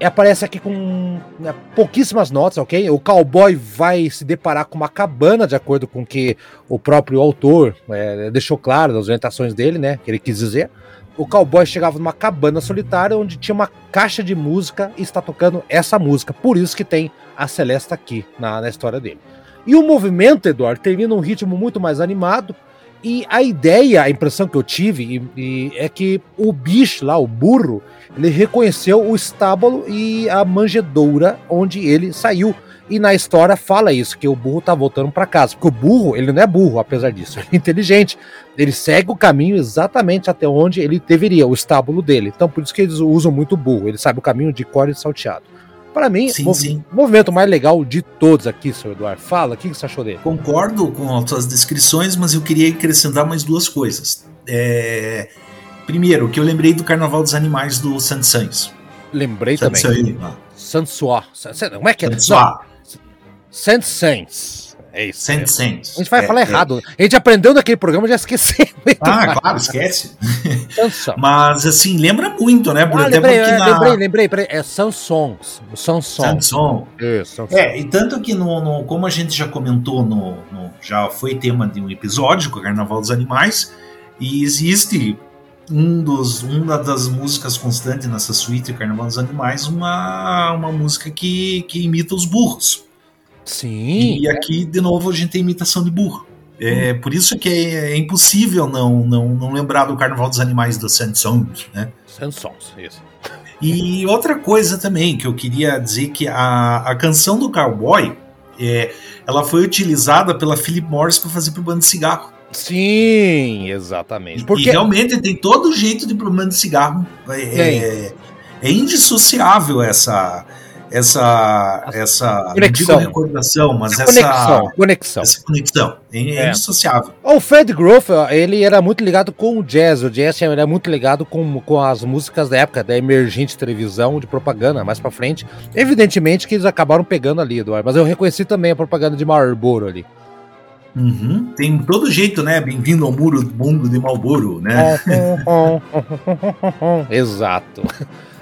E aparece aqui com né, pouquíssimas notas, ok? O cowboy vai se deparar com uma cabana, de acordo com o que o próprio autor é, deixou claro nas orientações dele, né? Que ele quis dizer. O cowboy chegava numa cabana solitária onde tinha uma caixa de música e está tocando essa música. Por isso que tem a Celesta aqui na, na história dele. E o movimento, Eduardo, termina um ritmo muito mais animado, e a ideia, a impressão que eu tive e, e é que o bicho lá, o burro, ele reconheceu o estábulo e a manjedoura onde ele saiu. E na história fala isso, que o burro tá voltando para casa. Porque o burro, ele não é burro, apesar disso. Ele é inteligente. Ele segue o caminho exatamente até onde ele deveria, o estábulo dele. Então por isso que eles usam muito burro. Ele sabe o caminho de core salteado. Para mim, sim, mov sim. movimento mais legal de todos aqui, senhor Eduardo. Fala, o que, você achou dele? Concordo com as suas descrições, mas eu queria acrescentar mais duas coisas. É... Primeiro, que eu lembrei do Carnaval dos Animais do Saint-Saëns. Lembrei também. Sansois. Como é que é? Saint-Saëns. É isso. Sense, sense. A gente vai é, falar é. errado. A gente aprendeu daquele programa e já esqueceu. (laughs) Ah, claro, esquece. Mas, assim, lembra muito, né? Por, ah, lembrei, é, na... lembrei, lembrei, lembrei. É Sansons. Sansons. Sanson. Isso, É, e tanto que, no, no, como a gente já comentou, no, no, já foi tema de um episódio com o Carnaval dos Animais, e existe um dos, uma das músicas constantes nessa suíte Carnaval dos Animais, uma, uma música que, que imita os burros. Sim. E aqui, de novo, a gente tem imitação de burro. É por isso que é, é, impossível não, não, não lembrar do Carnaval dos Animais da Sansons, né? Sansons, isso. E outra coisa também que eu queria dizer que a, a canção do Cowboy, é, ela foi utilizada pela Philip Morris para fazer pro bando de cigarro. Sim, exatamente. Porque... E realmente tem todo o jeito de pro bando de cigarro. É, é, é indissociável essa essa essa conexão. não digo recordação, mas essa, essa conexão, essa conexão é, é, é. indissociável. O Fred Groff, ele era muito ligado com o jazz, o jazz era muito ligado com, com as músicas da época da emergente televisão de propaganda, mais para frente. Evidentemente que eles acabaram pegando ali, Eduardo, mas eu reconheci também a propaganda de Marlboro ali. Uhum. Tem todo jeito, né? Bem-vindo ao muro do mundo de Marlboro, né? Exato.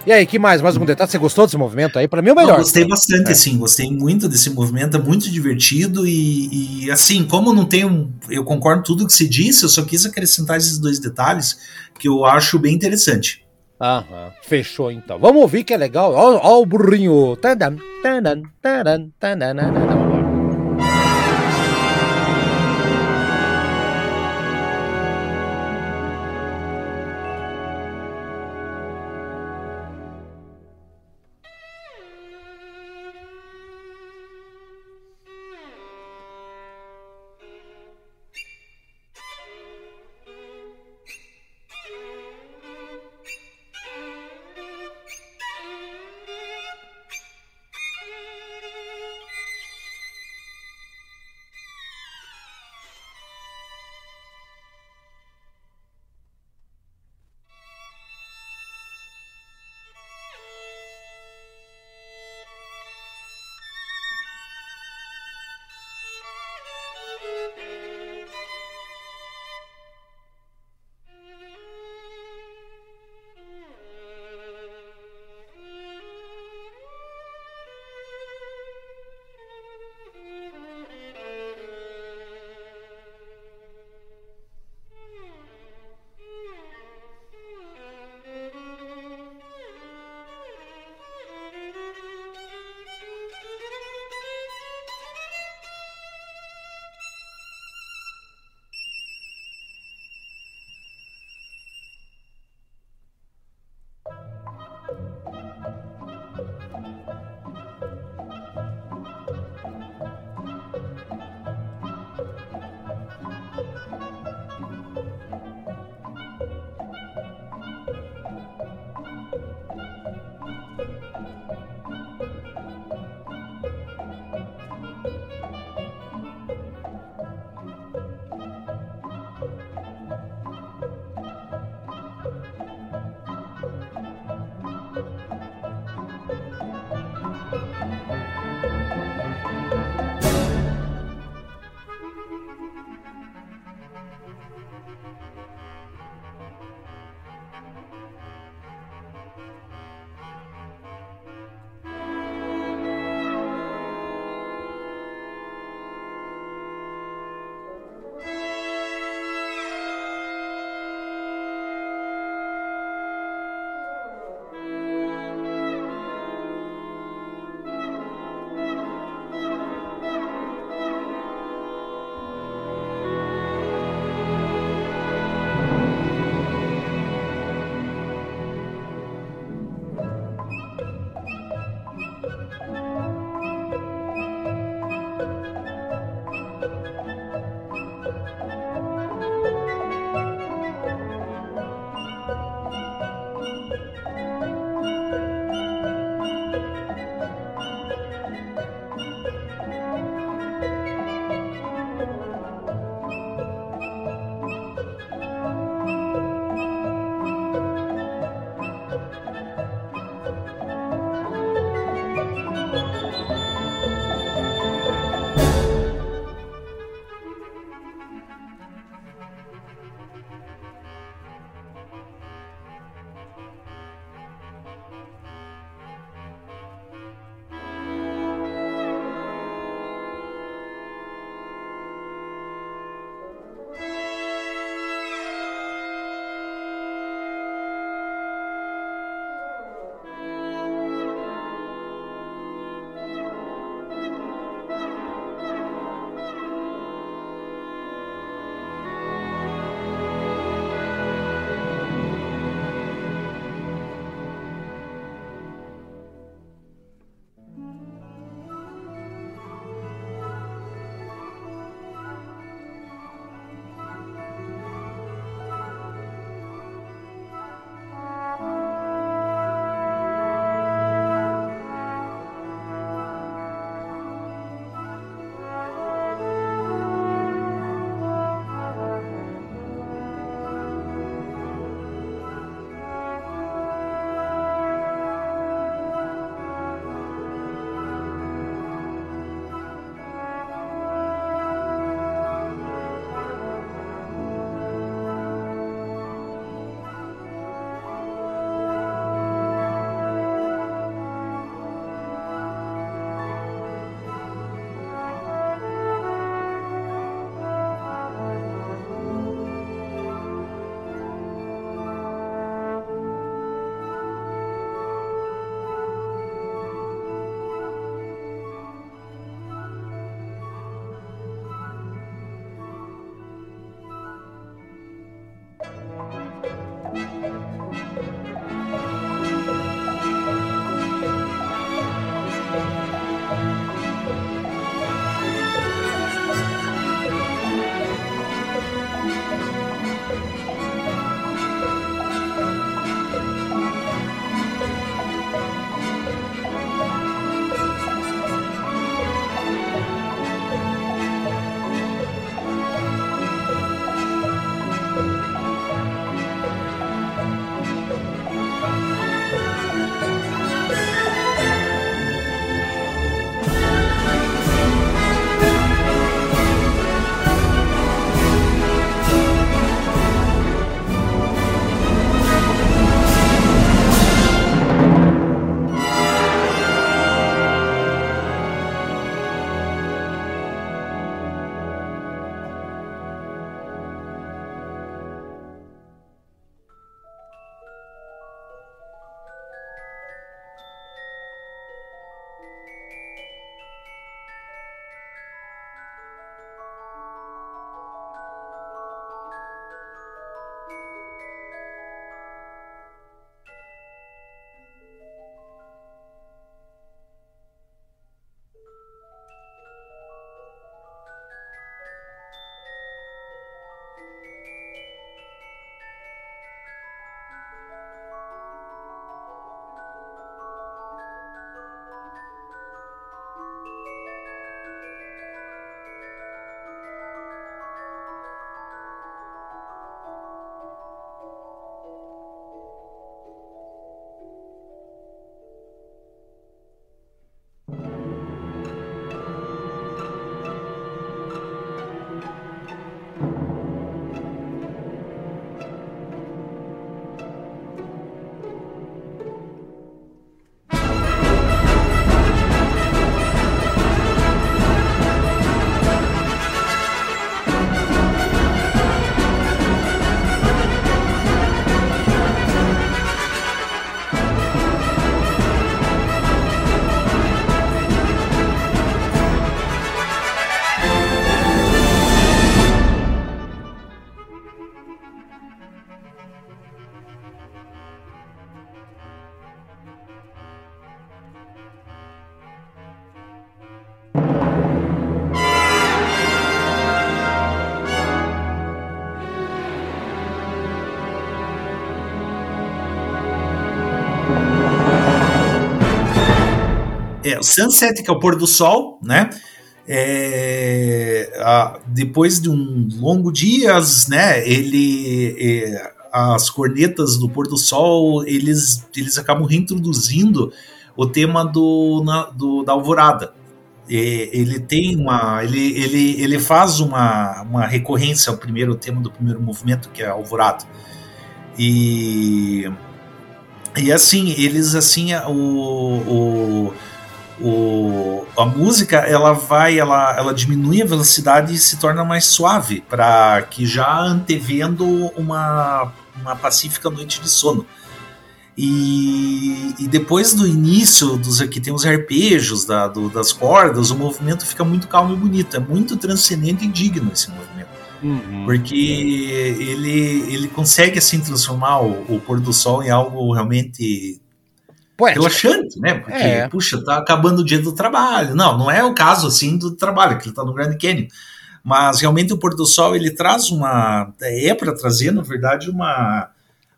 E aí, que mais? Mais algum detalhe? Você gostou desse movimento aí? Para mim é o melhor. Não, gostei bastante, é. assim. Gostei muito desse movimento, é muito divertido e, e, assim, como não tem um. Eu concordo com tudo que se disse, eu só quis acrescentar esses dois detalhes que eu acho bem interessante. Aham, fechou então. Vamos ouvir que é legal. Ó, o burrinho. Tadan, tadan, tadan, tadan, tadan. É, sunset, que é o pôr do sol, né? É, a, depois de um longo dia, né, ele, é, as cornetas do pôr do sol, eles, eles acabam reintroduzindo o tema do, na, do da alvorada. Ele tem uma, ele, ele, ele faz uma, uma recorrência ao primeiro tema do primeiro movimento, que é alvorada. E e assim, eles assim, o, o o, a música ela vai, ela, ela diminui a velocidade e se torna mais suave, para que já antevendo uma, uma pacífica noite de sono. E, e depois do início dos aqui tem os arpejos da, do, das cordas, o movimento fica muito calmo e bonito, é muito transcendente e digno esse movimento. Uhum. Porque ele, ele consegue assim transformar o, o pôr do sol em algo realmente Poética. relaxante, né? Porque, é. puxa, tá acabando o dia do trabalho. Não, não é o caso assim do trabalho, que ele tá no Grand Canyon. Mas realmente o pôr do sol ele traz uma. É para trazer, na verdade, uma,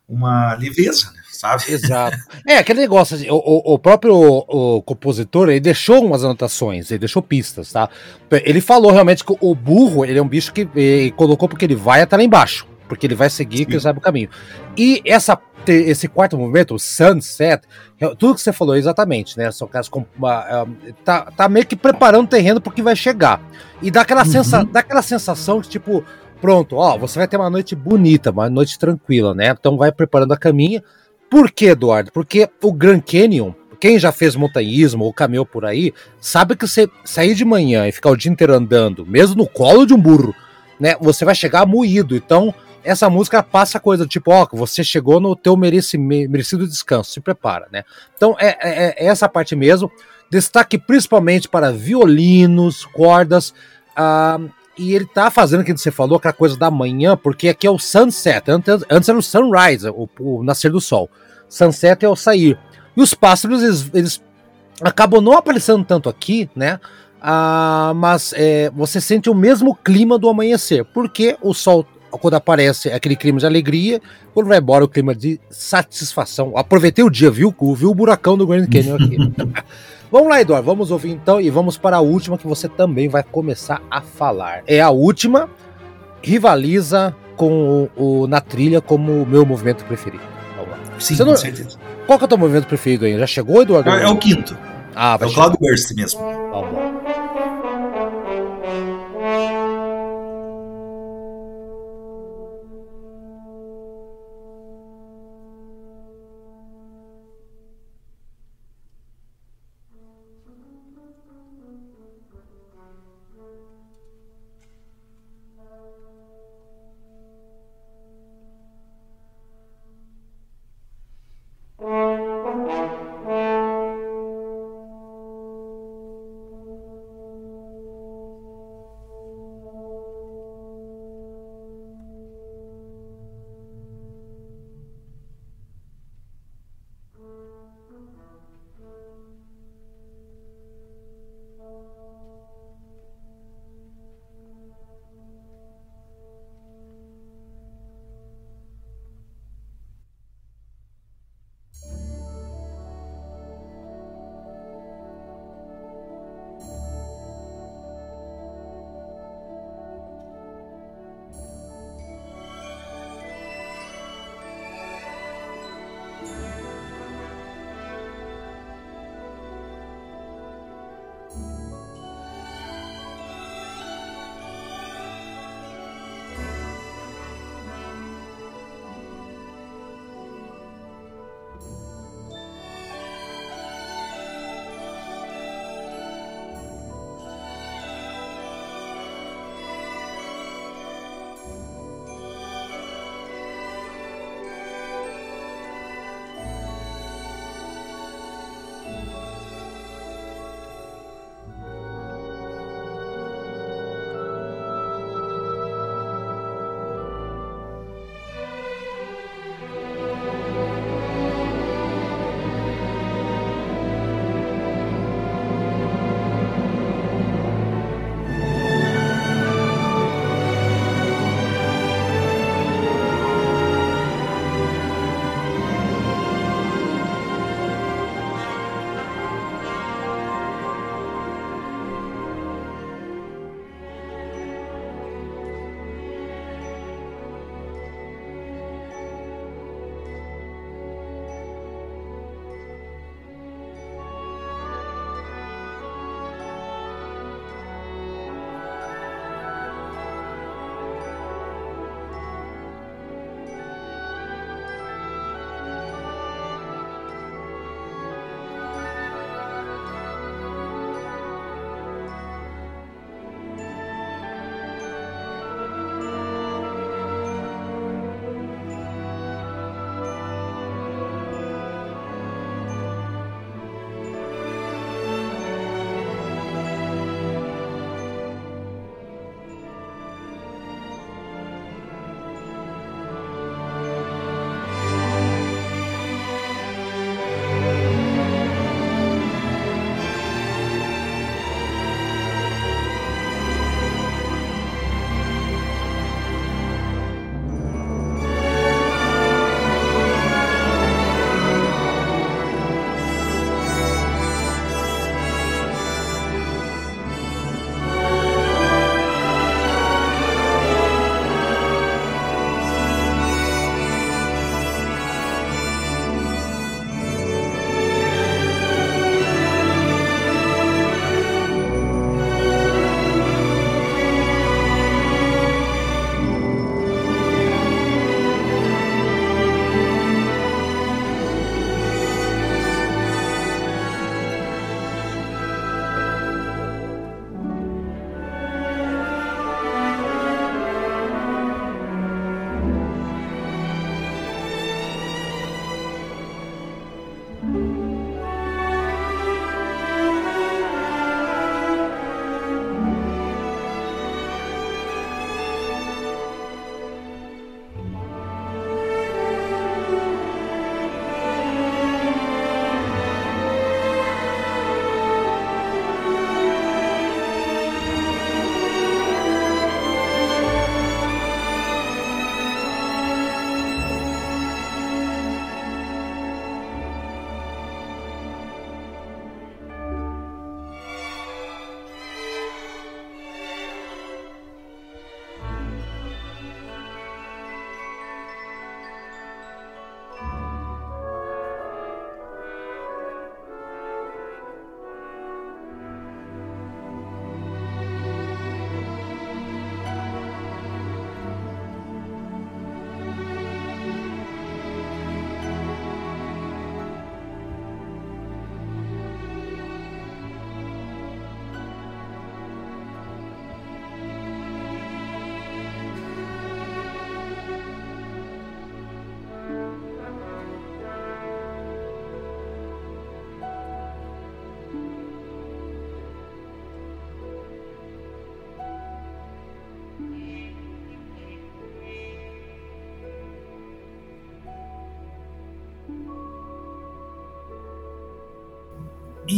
uma leveza, né? Sabe? Exato. É, aquele negócio, assim, o, o próprio o, o compositor, ele deixou umas anotações, ele deixou pistas, tá? Ele falou realmente que o burro, ele é um bicho que ele colocou porque ele vai até lá embaixo porque ele vai seguir, que sabe o caminho. E essa, esse quarto movimento, o Sunset, é, tudo que você falou exatamente, né? São caras com uma, tá, tá meio que preparando o terreno porque vai chegar. E dá aquela, uhum. sensa, dá aquela sensação de tipo, pronto, ó, você vai ter uma noite bonita, uma noite tranquila, né? Então vai preparando a caminha. Por que, Eduardo? Porque o Grand Canyon, quem já fez montanhismo ou caminhou por aí, sabe que você sair de manhã e ficar o dia inteiro andando, mesmo no colo de um burro, né? Você vai chegar moído. Então, essa música passa coisa tipo, ó, você chegou no teu mereci, merecido descanso, se prepara, né? Então é, é, é, essa parte mesmo. Destaque principalmente para violinos, cordas, uh, e ele tá fazendo, que você falou, aquela coisa da manhã, porque aqui é o sunset, antes, antes era o sunrise, o, o nascer do sol. Sunset é o sair. E os pássaros, eles, eles acabam não aparecendo tanto aqui, né? Ah, mas é, você sente o mesmo clima do amanhecer, porque o sol quando aparece aquele clima de alegria, quando vai embora o clima de satisfação. Aproveitei o dia, viu? Viu o buracão do Grand Canyon aqui. (laughs) vamos lá, Eduardo, vamos ouvir então e vamos para a última que você também vai começar a falar. É a última, rivaliza com o, o Na Trilha como o meu movimento preferido. Vamos lá. Sim, com certeza. Qual que é o teu movimento preferido aí? Já chegou, Eduardo? É, é o quinto. Ah, vai é o Cloudburst mesmo. Vamos lá.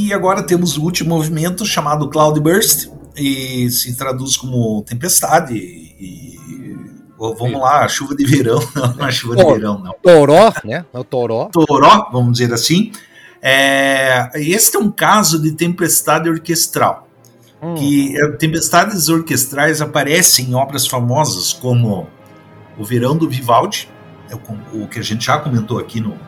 E agora temos o último movimento chamado Cloudburst, e se traduz como tempestade. E, vamos lá, chuva de verão, (laughs) não, não é chuva de verão, não. Toró, né? É o toró. Toró, vamos dizer assim. É, este é um caso de tempestade orquestral. Hum. Que é, tempestades orquestrais aparecem em obras famosas como O Verão do Vivaldi, é o, o que a gente já comentou aqui no,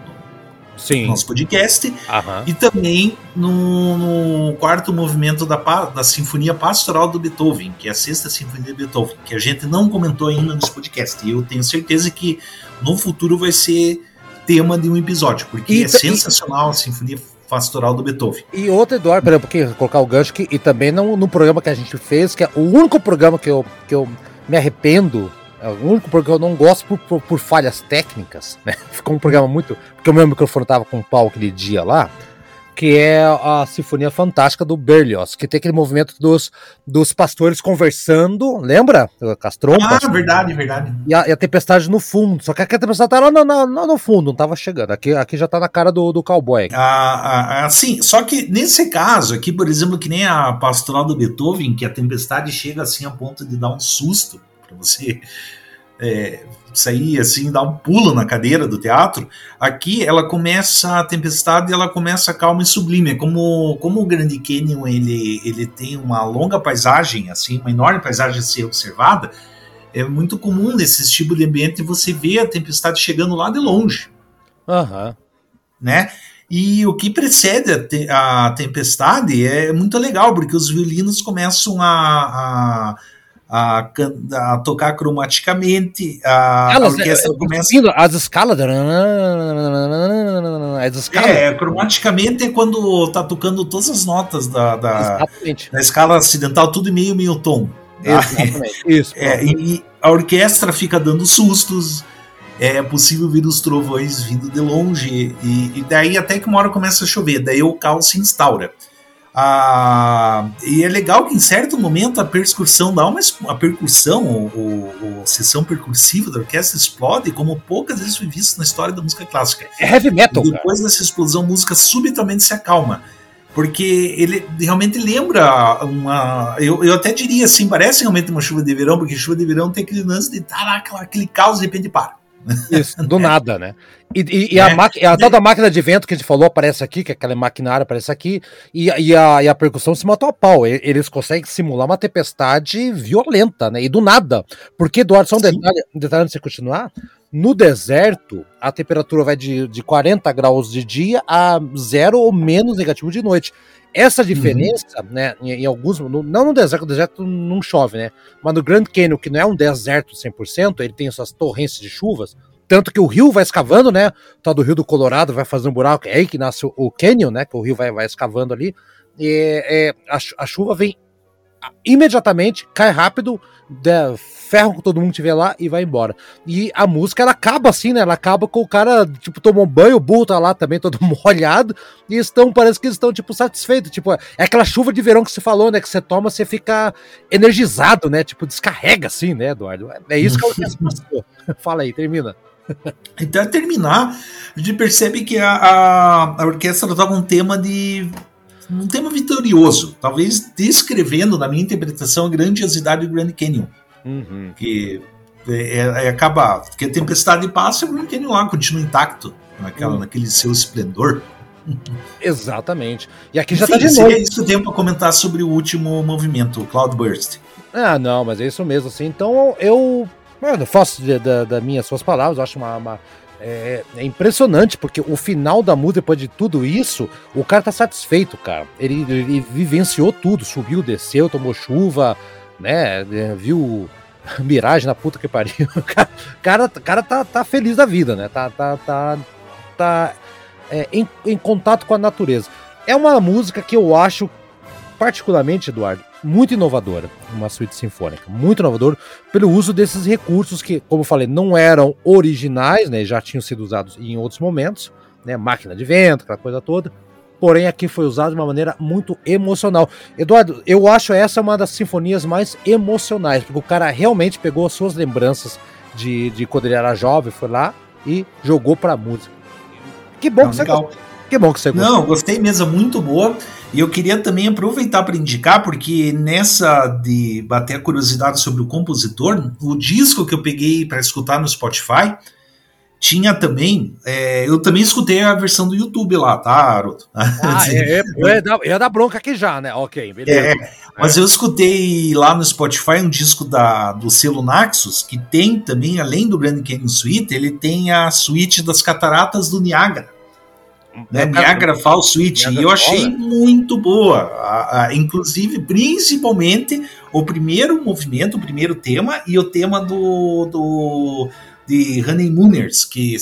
Sim. nosso podcast. Aham. E também no, no, quarto movimento da, da Sinfonia Pastoral do Beethoven, que é a sexta Sinfonia de Beethoven, que a gente não comentou ainda nesse podcast. E eu tenho certeza que no futuro vai ser tema de um episódio, porque e, é sensacional a Sinfonia Pastoral do Beethoven. E outro, Eduardo, para porque colocar o gancho aqui, e também no, no programa que a gente fez, que é o único programa que eu, que eu me arrependo é o único programa que eu não gosto por, por, por, falhas técnicas, né? (laughs) Ficou um programa muito. Porque o meu microfone tava com pau aquele dia lá que é a Sinfonia Fantástica do Berlioz, que tem aquele movimento dos, dos pastores conversando, lembra? Com as trompas. Ah, verdade, verdade. E a, e a tempestade no fundo, só que a tempestade tá lá no, no, no, fundo, não tava chegando. Aqui, aqui já tá na cara do, do cowboy. Ah, ah, ah, sim, só que nesse caso aqui, por exemplo, que nem a pastoral do Beethoven, que a tempestade chega assim a ponto de dar um susto você é, sair assim, dar um pulo na cadeira do teatro, aqui ela começa a tempestade, ela começa calma e sublime. É como, como o Grande Canyon ele, ele tem uma longa paisagem, assim, uma enorme paisagem a ser observada, é muito comum nesse tipo de ambiente você ver a tempestade chegando lá de longe. Uhum. Né? E o que precede a, te a tempestade é muito legal, porque os violinos começam a, a a, a tocar cromaticamente, a, Elas, a orquestra é, começa... As escalas... As escalas... É, cromaticamente é quando tá tocando todas as notas da, da, da escala acidental, tudo em meio, meio tom. Exatamente, isso. É, e a orquestra fica dando sustos, é possível ver os trovões vindo de longe, e, e daí até que uma hora começa a chover, daí o caos se instaura. Ah, e é legal que em certo momento a percussão dá uma a percussão, o, a sessão percursiva da orquestra explode como poucas vezes foi visto na história da música clássica. É heavy metal. E depois cara. dessa explosão, a música subitamente se acalma. Porque ele realmente lembra uma. Eu, eu até diria assim, parece realmente uma chuva de verão, porque chuva de verão tem aquele lance de tá aquele caos de repente para. Isso, do nada, né? E, e, e a, é. a tal da máquina de vento que a gente falou aparece aqui, que é aquela maquinária aparece aqui, e, e, a, a percussão se matou a pau. Eles conseguem simular uma tempestade violenta, né? E do nada. Porque, Eduardo, só um detalhe, um detalhe antes de continuar. No deserto, a temperatura vai de, de 40 graus de dia a zero ou menos negativo de noite. Essa uhum. diferença, uhum. né, em, em, alguns, no, não no deserto, o deserto não chove, né, mas no Grand Canyon, que não é um deserto 100%, ele tem essas torrentes de chuvas, tanto que o rio vai escavando, né? O tal do rio do Colorado vai fazendo um buraco, é aí que nasce o Canyon, né? Que o rio vai, vai escavando ali. E, é, a, a, chuva vem imediatamente, cai rápido, de, ferra com todo mundo que tiver lá e vai embora. E a música ela acaba assim, né? Ela acaba com o cara, tipo, tomou banho, o burro tá lá também todo (laughs) molhado, e estão, parece que eles estão, tipo, satisfeitos. Tipo, é aquela chuva de verão que você falou, né? Que você toma, você fica energizado, né? Tipo, descarrega assim, né, Eduardo? É isso que eu (laughs) Fala aí, termina. Então, a terminar, a gente percebe que a, a, a orquestra toca um tema de. um tema vitorioso, talvez descrevendo, na minha interpretação, a grandiosidade do Grand Canyon. Uhum. Que é, é, é acaba. Porque a tempestade passa e o Canyon lá continua intacto, naquela, uhum. naquele seu esplendor. Exatamente. E aqui já Enfim, tá de novo. isso que eu tenho para comentar sobre o último movimento, o Cloudburst. Ah, não, mas é isso mesmo, assim. Então eu eu faço da, da minhas suas palavras, acho uma, uma é, é, impressionante, porque o final da música, depois de tudo isso, o cara tá satisfeito, cara. Ele, ele vivenciou tudo, subiu, desceu, tomou chuva, né? É, viu (laughs) miragem na puta que pariu. (laughs) O cara, cara, cara tá, tá feliz da vida, né? Tá, tá, tá, tá é, em, em contato com a natureza. É uma música que eu acho, particularmente, Eduardo, muito inovadora, uma suíte sinfônica, muito inovadora pelo uso desses recursos que, como eu falei, não eram originais, né, já tinham sido usados em outros momentos, né, máquina de vento, aquela coisa toda. Porém, aqui foi usado de uma maneira muito emocional. Eduardo, eu acho essa uma das sinfonias mais emocionais, porque o cara realmente pegou as suas lembranças de, de quando ele era jovem, foi lá e jogou pra música. Que bom, não, que, você gostou, Que bom que você gostou. Não, gostei mesmo, muito boa. E eu queria também aproveitar para indicar, porque nessa de bater a curiosidade sobre o compositor, o disco que eu peguei para escutar no Spotify tinha também. É, eu também escutei a versão do YouTube lá, tá, Aruto? Ah, (laughs) é, é, eu, ia dar, eu ia dar bronca aqui já, né? Ok, beleza. É, mas eu escutei lá no Spotify um disco da, do selo Naxos, que tem também, além do Grand Canyon Suite, ele tem a suíte das cataratas do Niágara né, Niagara Falls Suite, e eu achei muito boa, a, a, inclusive, principalmente o primeiro movimento, o primeiro tema e o tema do, do de Honeymooners, que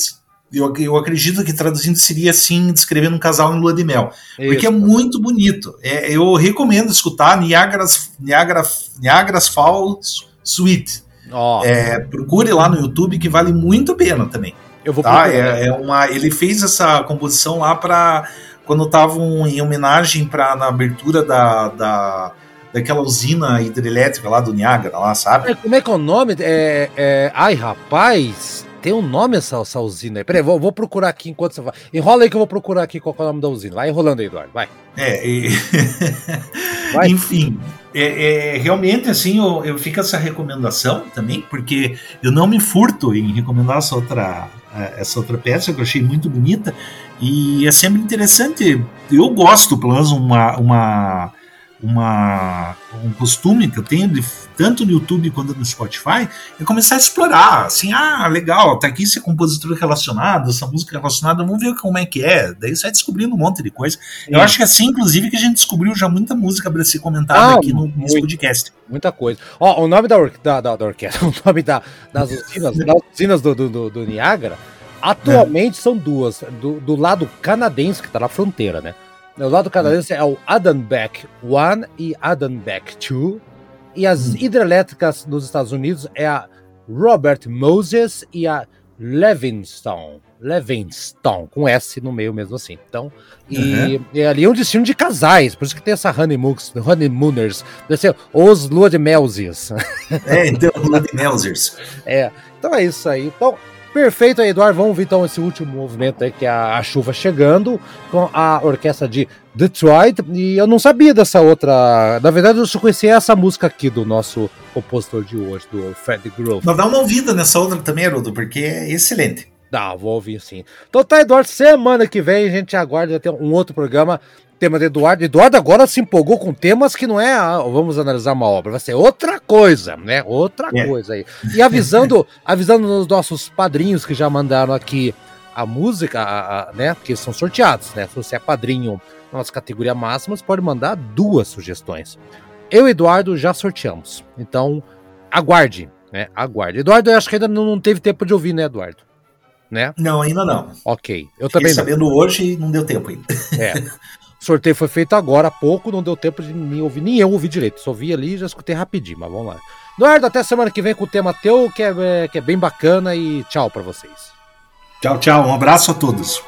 eu, eu acredito que traduzindo seria assim, descrevendo um casal em lua de mel, Isso. porque é muito bonito. É, eu recomendo escutar Niagara's, Niagara, Niagara's Falls Suite. Oh. É, procure lá no YouTube que vale muito a pena também. Eu vou tá? É, é, uma, ele fez essa composição lá para quando estavam em homenagem para na abertura da, da daquela usina hidrelétrica lá do Niágara, lá, sabe? É, como é que é o nome? É, é, ai, rapaz, tem um nome essa, essa usina aí. Peraí, vou, vou procurar aqui enquanto você vai. Enrola aí que eu vou procurar aqui qual é o nome da usina. Vai enrolando aí, Eduardo, vai. É, e... (laughs) vai. enfim, é, é, realmente assim, eu, eu fico essa recomendação também, porque eu não me furto em recomendar essa outra essa outra peça que eu achei muito bonita e é sempre interessante. Eu gosto, pelo menos, uma, uma, uma, um costume que eu tenho, de, tanto no YouTube quanto no Spotify, é começar a explorar. Assim, ah, legal, tá aqui esse compositor relacionado, essa música relacionada, vamos ver como é que é. Daí você vai descobrindo um monte de coisa. Eu acho que é assim, inclusive, que a gente descobriu já muita música para ser comentada ah, aqui no, nesse podcast. Muita coisa. Ó, o nome da, or da, da, da orquestra, (laughs) o nome da, das usinas, das usinas do, do, do, do Niagara Atualmente é. são duas. Do, do, lado canadense, que está na fronteira, né? O lado canadense é o Adenbeck 1 e Adenbeck 2. E as hum. hidrelétricas nos Estados Unidos é a Robert Moses e a Levingston. Levingston, com S no meio mesmo assim. Então, e, uhum. e ali é um destino de casais, por isso que tem essa honeymooners, honeymooners deve ser os lua de melzies. É, então, lua de melzies. (laughs) É, então é isso aí. Então, Perfeito aí, Eduardo. Vamos ver então esse último movimento aí, que é a, a, chuva chegando, com a orquestra de Detroit. E eu não sabia dessa outra. Na verdade, eu só conhecia essa música aqui do nosso compositor de hoje, do Fred Grove. Mas dá uma ouvida nessa outra também, Haroldo, porque é excelente. Dá, vou ouvir sim. Então tá, Eduardo, semana que vem a gente aguarda ter um outro programa tema de Eduardo. Eduardo agora se empolgou com temas que não é, ah, vamos analisar uma obra, vai ser outra coisa, né? Outra é. coisa aí. E avisando, (laughs) avisando os nossos padrinhos que já mandaram aqui a música, a, a, né? Porque são sorteados, né? Se você é padrinho na nossa categoria máxima, você pode mandar duas sugestões. Eu e Eduardo já sorteamos. Então, aguarde, né? Aguarde. Eduardo, eu acho que ainda não teve tempo de ouvir, né, Eduardo? Né? Não, ainda não. Ok. Eu Fiquei também sabendo não. hoje e não deu tempo ainda. É. (laughs) O sorteio foi feito agora há pouco, não deu tempo de me ouvir, nem eu ouvi direito. Só vi ali e já escutei rapidinho, mas vamos lá. Eduardo, até semana que vem com o tema teu, que é, que é bem bacana, e tchau para vocês. Tchau, tchau. Um abraço a todos.